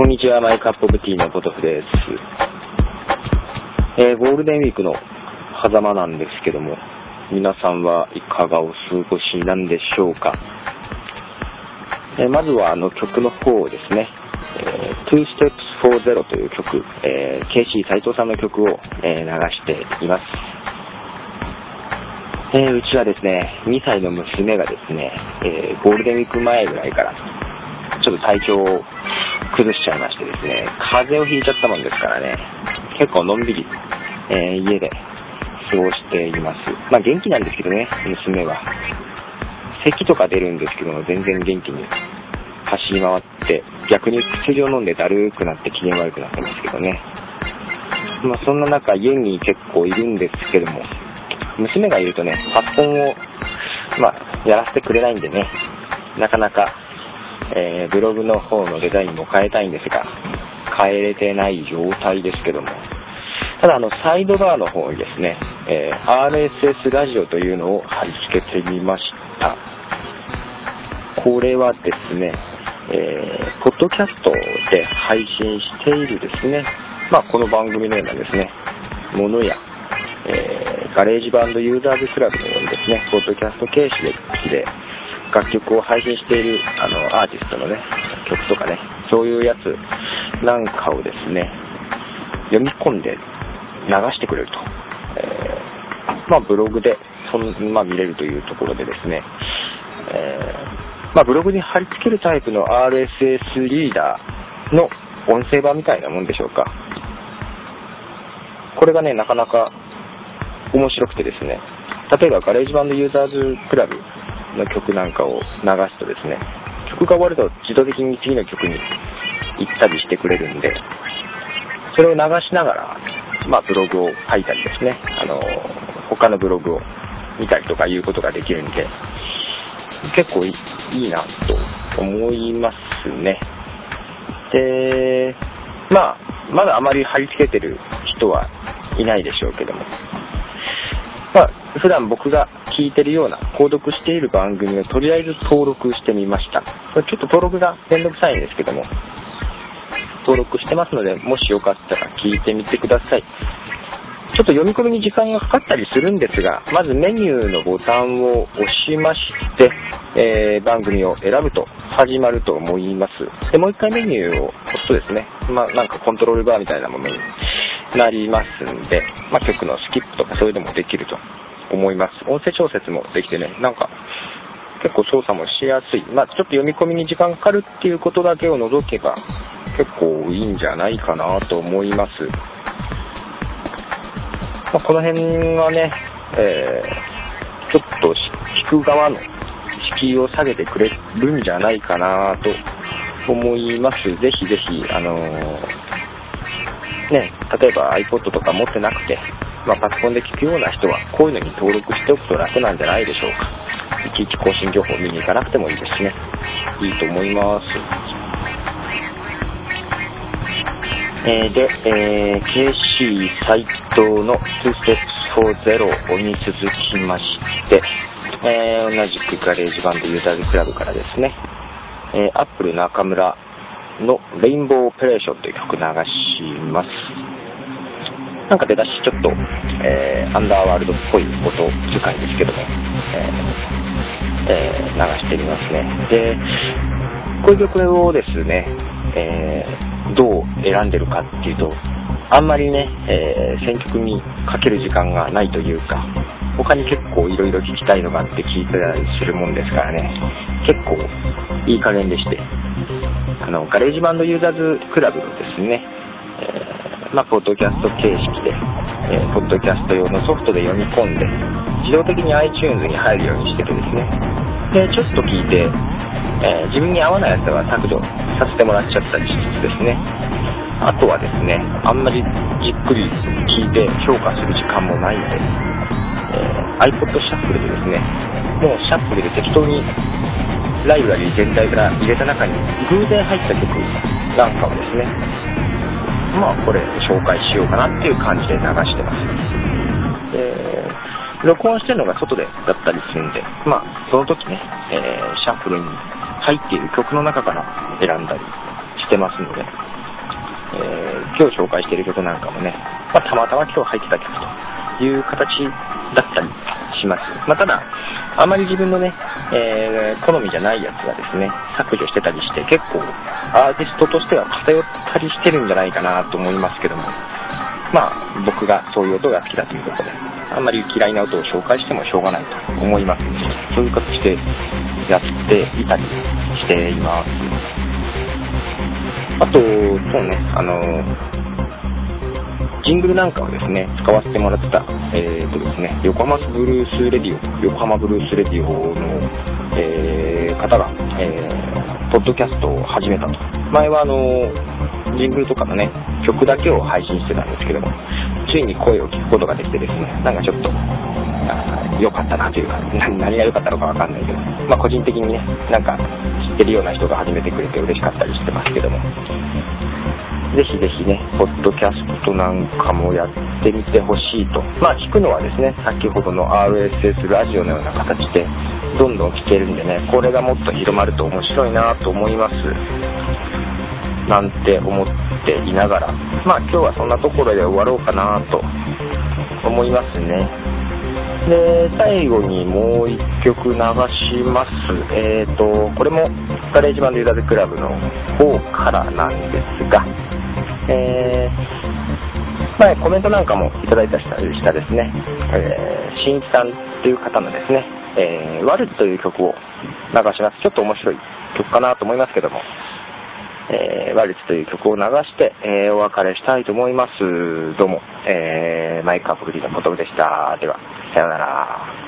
こんにちは、マイカップオブティーのポトフです。えーゴールデンウィークの狭間なんですけども、皆さんはいかがお過ごしなんでしょうか？えーまずはあの曲の方ですね、えー Two Steps for Zero という曲、えー、KC 斉藤さんの曲を、え流しています。えうちはですね、2歳の娘がですね、えゴールデンウィーク前ぐらいから、ちょっと体調を崩しちゃいましてですね、風邪をひいちゃったもんですからね、結構のんびり、えー家で過ごしています。まあ元気なんですけどね、娘は。咳とか出るんですけども、全然元気に走り回って、逆に薬を飲んでだるくなって機嫌悪くなってますけどね。まあそんな中、家に結構いるんですけども、娘がいるとね、パソコンを、まあ、やらせてくれないんでね、なかなか、えーブログの方のデザインも変えたいんですが、変えれてない状態ですけども、ただあの、サイドバーの方にですね、えー RSS ラジオというのを貼り付けてみました。これはですね、えーポッドキャストで配信しているですね、まあ、この番組のようなですね、ものや、えー GarageBand Users Club のようにですね、ポッドキャスト形式で楽曲を配信しているあのアーティストのね、曲とかね、そういうやつなんかをですね、読み込んで流してくれると。えーまあ、ブログでそん、まあ、見れるというところでですね、えーまあ、ブログに貼り付けるタイプの RSS リーダーの音声版みたいなもんでしょうか。これがね、なかなか面白くてですね、例えば GarageBand Users Club の曲なんかを流すとですね、曲が終わると自動的に次の曲に行ったりしてくれるんで、それを流しながら、まあ、ブログを書いたりですね、あの、他のブログを見たりとかいうことができるんで、結構いいなと思いますね。で、まあ、まだあまり貼り付けてる人はいないでしょうけども、まあ、普段僕が聞いてるような、購読している番組をとりあえず登録してみました。これちょっと登録がめんどくさいんですけども、登録してますので、もしよかったら聞いてみてください。ちょっと読み込みに時間がかかったりするんですが、まずメニューのボタンを押しまして、えー番組を選ぶと始まると思います。で、もう一回メニューを押すとですね、まあなんかコントロールバーみたいなものになりますんで、まあ曲のスキップとかそういうのもできると思います。音声調節もできてね、なんか結構操作もしやすい。まあちょっと読み込みに時間かかるっていうことだけを除けば結構いいんじゃないかなと思います。まあ、この辺がね、えーちょっとし聞く側の敷居を下げてくれるんじゃないかなと思います。ぜひぜひ、あのーね、例えば iPod とか持ってなくて、まあ、パソコンで聞くような人は、こういうのに登録しておくと楽なんじゃないでしょうか。いちいち更新情報見に行かなくてもいいですしね。いいと思います。えーで、えー KC 斎藤の Two Steps for Zero に続きまして、えー同じく GarageBand Users Club からですね、えー、アップル中村の Rainbow Operation という曲流します。なんか出だしちょっと、えー Underworld っぽい音使いですけども、えーえー流してみますね。で、こういう曲をですね、えーどう選んでるかっていうと、あんまりね、えー選曲にかける時間がないというか、他に結構いろいろ聞きたいのがあって聞いてたりするもんですからね、結構いい加減でして、あの、 GarageBand Users Club のですね、まあ、ポッドキャスト形式で、えーポッドキャスト用のソフトで読み込んで、自動的に iTunes に入るようにしててですね、で、ちょっと聞いて、えー自分に合わないやつは削除させてもらっちゃったりしつつですね、あとはですね、あんまりじっくり聞いて評価する時間もないので、えー iPod シャッフルでですね、もうシャッフルで適当にライブラリー全体から入れた中に偶然入った曲なんかをですね、まあこれ紹介しようかなっていう感じで流してます。で、録音してるのが外でだったりするんで、まあその時ね、えーシャッフルに入っている曲の中から選んだりしてますので、えー、今日紹介している曲なんかもね、まあ、たまたま今日入ってた曲という形だったりします。まあ、ただ、あまり自分のね、えー、好みじゃないやつはですね、削除してたりして、結構アーティストとしては偏ったりしてるんじゃないかなと思いますけども、まあ、僕がそういう音が好きだということで、あんまり嫌いな音を紹介してもしょうがないと思いますそういう形でやっていたりしています。あと、そうね、あの、ジングルなんかをですね、使わせてもらってた、えーとですね、横浜ブルースレディオ、横浜ブルースレディオの、えー、方が、えー、ポッドキャストを始めたと。前はあの、ジングルとかのね、曲だけを配信してたんですけども、ついに声を聞くことができてですね、なんかちょっと、良かったなというか、何が良かったのかわかんないけど、まあ個人的にね、なんか知ってるような人が始めてくれて嬉しかったりしてますけども、ぜひぜひね、ポッドキャストなんかもやってみてほしいと。まあ聞くのはですね、先ほどの RSS ラジオのような形で、どんどん聞けるんでね、これがもっと広まると面白いなと思います。なんて思っていながら、まあ今日はそんなところで終わろうかなと思いますね。で、最後にもう一曲流します。えーと、これも GarageBand Users Club の方からなんですが、えー、前コメントなんかもいただいたりしたですね、えー、新一さんっていう方のですね、えー、ワルツという曲を流します。ちょっと面白い曲かなと思いますけども、えー、ワルツという曲を流して、えー、お別れしたいと思います。どうも、えー、マイクアプリのことでした。では、さようなら。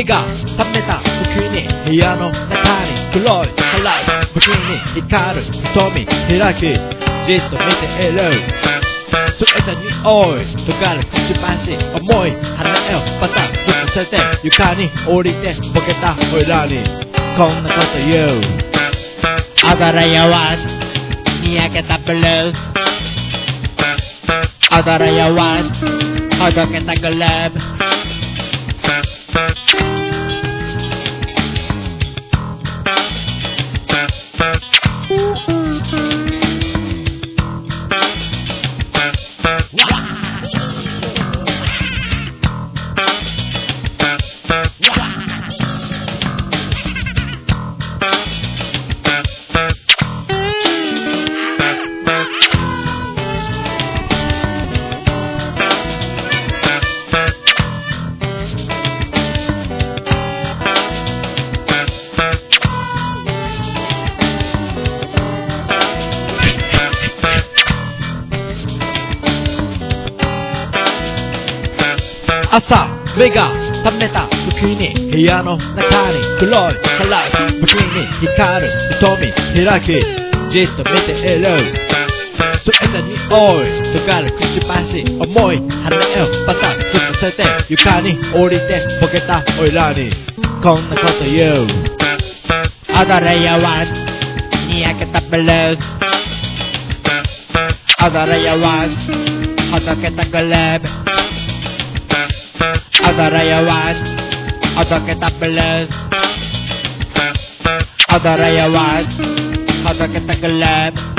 朝目が覚めた時に部屋の中に黒い辛い時に光る瞳開きじっと見ている。それた匂い溶かるくちばし重い羽をバタッとさせて床に降りてボケたおいらに。こんなこと言う。あだらやわにやけたブルー。スあだらやわほどけたグラブ。目が覚めた時に部屋の中に黒い辛い時に光る瞳開きじっと見ているそれた匂い溶かるくちばし重い羽をバタッとさせて床に降りてボケたおいらにこんなこと言う踊れやわにやけたブルース踊れやわほどけたグレーブ Adore you want, adore kita belas Adore you want, adore kita gelap.